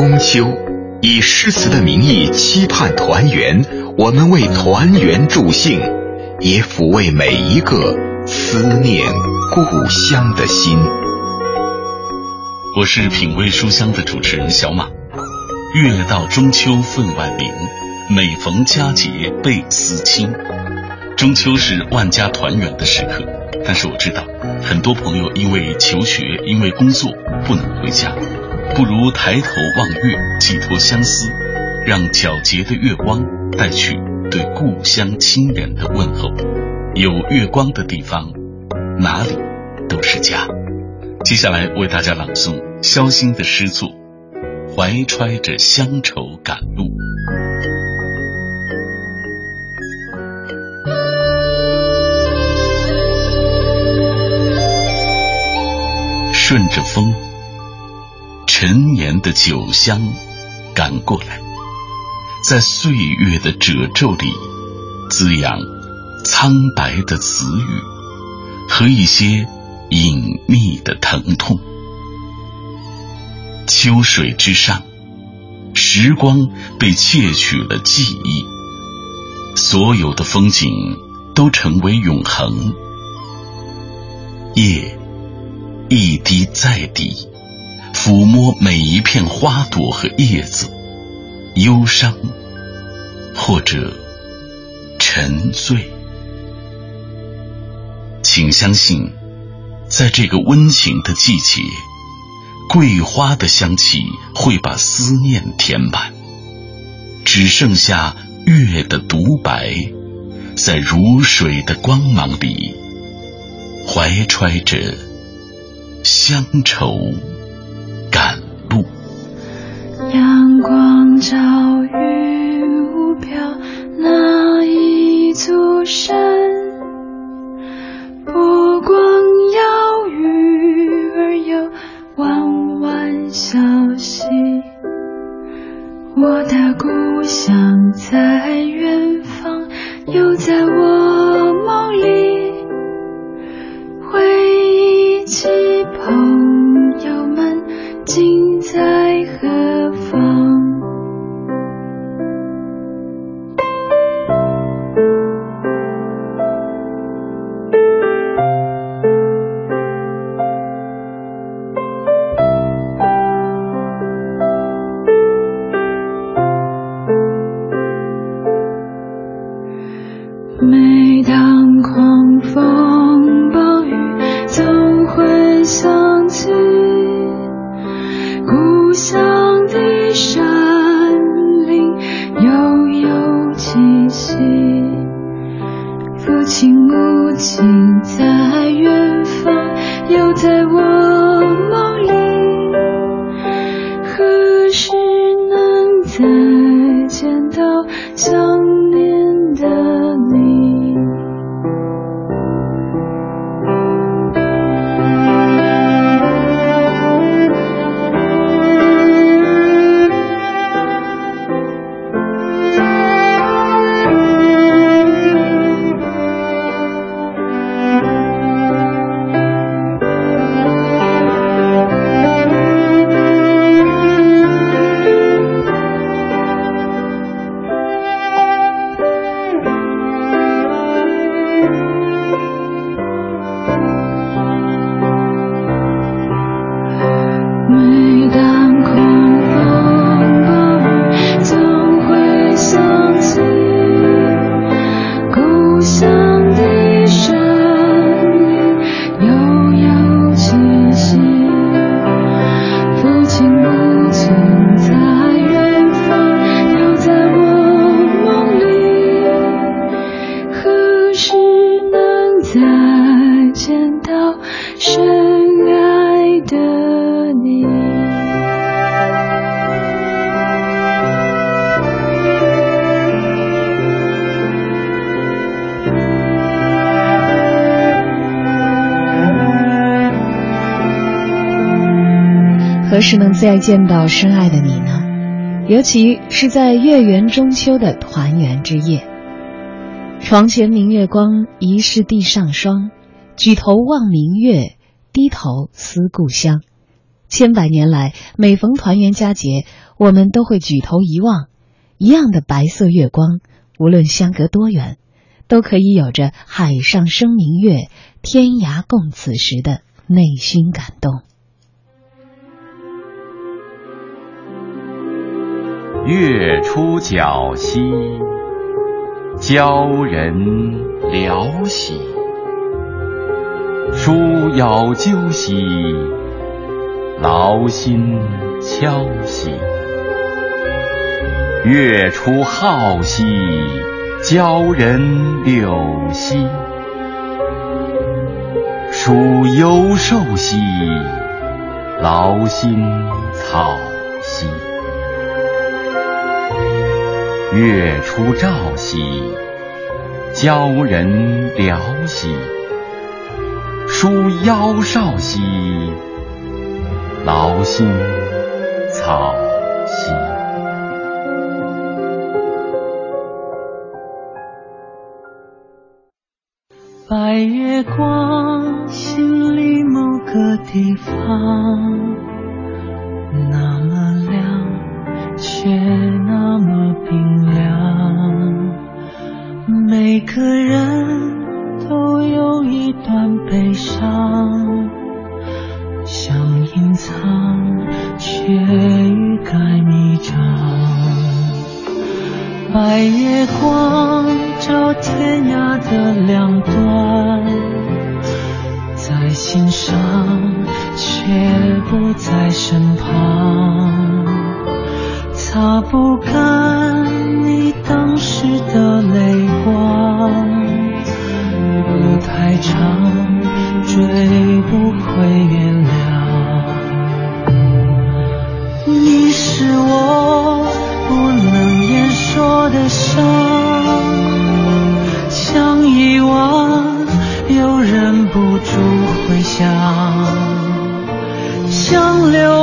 中秋，以诗词的名义期盼团圆，我们为团圆助兴，也抚慰每一个思念故乡的心。我是品味书香的主持人小马。月到中秋分外明，每逢佳节倍思亲。中秋是万家团圆的时刻，但是我知道，很多朋友因为求学、因为工作不能回家，不如抬头望月，寄托相思，让皎洁的月光带去对故乡亲人的问候。有月光的地方，哪里都是家。接下来为大家朗诵肖星的诗作《怀揣着乡愁赶路》。顺着风，陈年的酒香赶过来，在岁月的褶皱里滋养苍白的词语和一些隐秘的疼痛。秋水之上，时光被窃取了记忆，所有的风景都成为永恒。夜。一滴再滴，抚摸每一片花朵和叶子，忧伤或者沉醉。请相信，在这个温情的季节，桂花的香气会把思念填满，只剩下月的独白，在如水的光芒里，怀揣着。乡愁朝云雾飘，那一座山，父亲母亲在何时能再见到深爱的你呢？尤其是在月圆中秋的团圆之夜。床前明月光，疑是地上霜。举头望明月，低头思故乡。千百年来，每逢团圆佳节，我们都会举头一望，一样的白色月光，无论相隔多远，都可以有着“海上生明月，天涯共此时”的内心感动。月出皎兮，鲛人聊兮；书遥究兮，劳心敲兮。月出皓兮，鲛人柳兮；书犹寿兮，劳心草兮。月出照兮，鲛人聊兮；书腰少兮，劳心草兮。白月光，心里某个地方，那么，却那么冰凉。每个人都有一段悲伤，想隐藏，却欲盖弥彰。白月光照天涯的两端，在心上，却不在身旁。擦不干你当时的泪光，路太长，追不回原谅。你是我不能言说的伤，想遗忘又忍不住回想，想流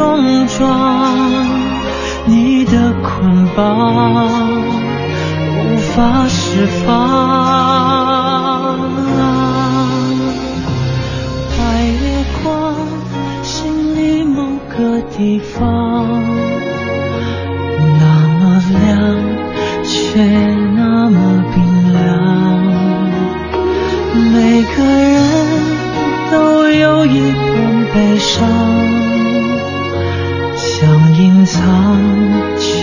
冲撞，你的捆绑无法释放。白月光，心里某个地方，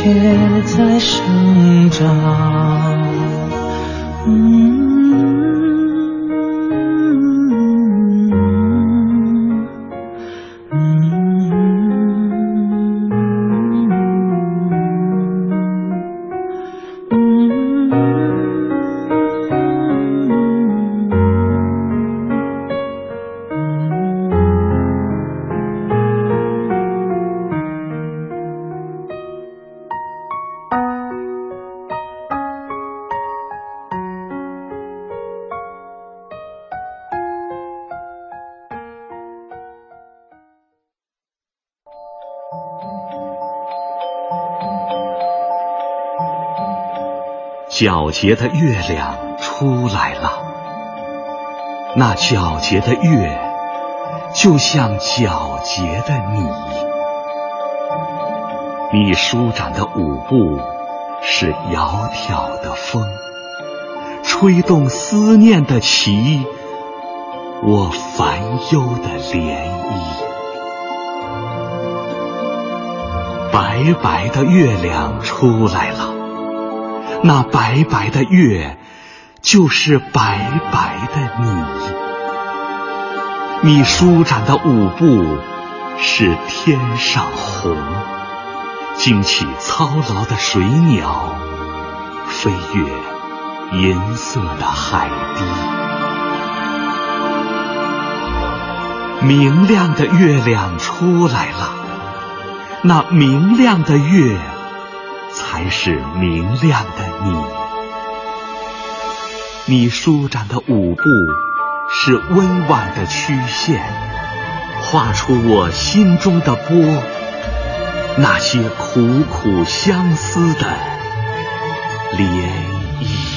也在生长。皎洁的月亮出来了，那皎洁的月，就像皎洁的你。你舒展的舞步，是窈窕的风，吹动思念的旗，我烦忧的涟漪。白白的月亮出来了。那白白的月，就是白白的你。你舒展的舞步，是天上虹，惊起操劳的水鸟，飞越银色的海堤。明亮的月亮出来了，那明亮的月。才是明亮的你，你舒展的舞步是温婉的曲线，画出我心中的波，那些苦苦相思的涟漪。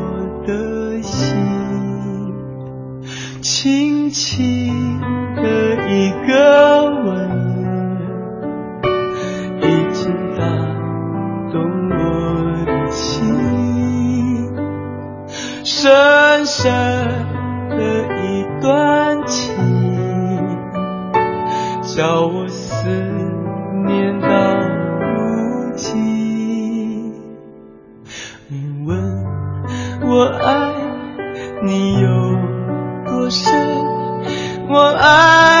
起是，我爱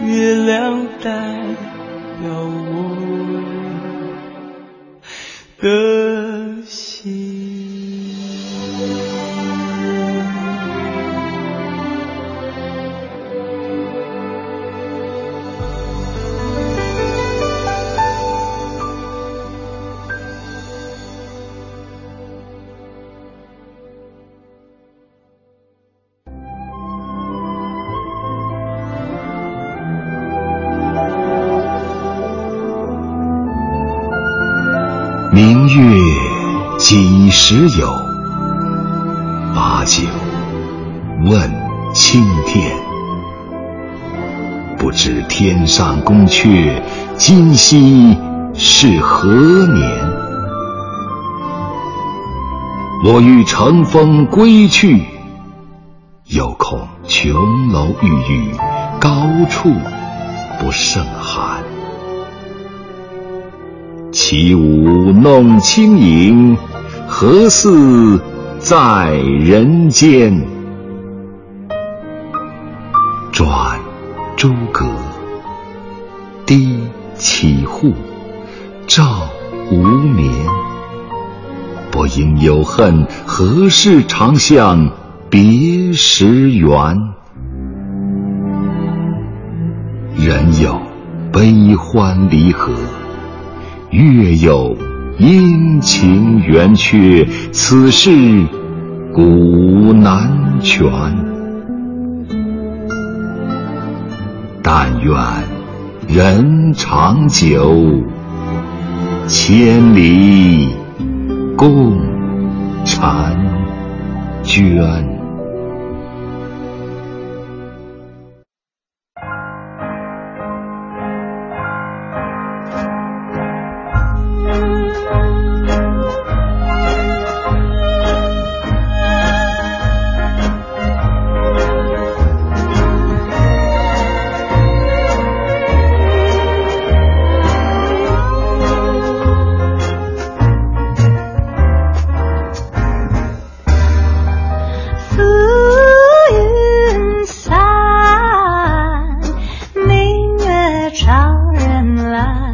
月亮代表我。的几时有？把酒问青天。不知天上宫阙，今夕是何年？我欲乘风归去，又恐琼楼玉宇，高处不胜寒。起舞弄清影。何似在人间？转朱阁，低绮户，照无眠。不应有恨，何事长向别时圆？人有悲欢离合，月有。阴晴圆缺，此事古难全。但愿人长久，千里共婵娟。nada.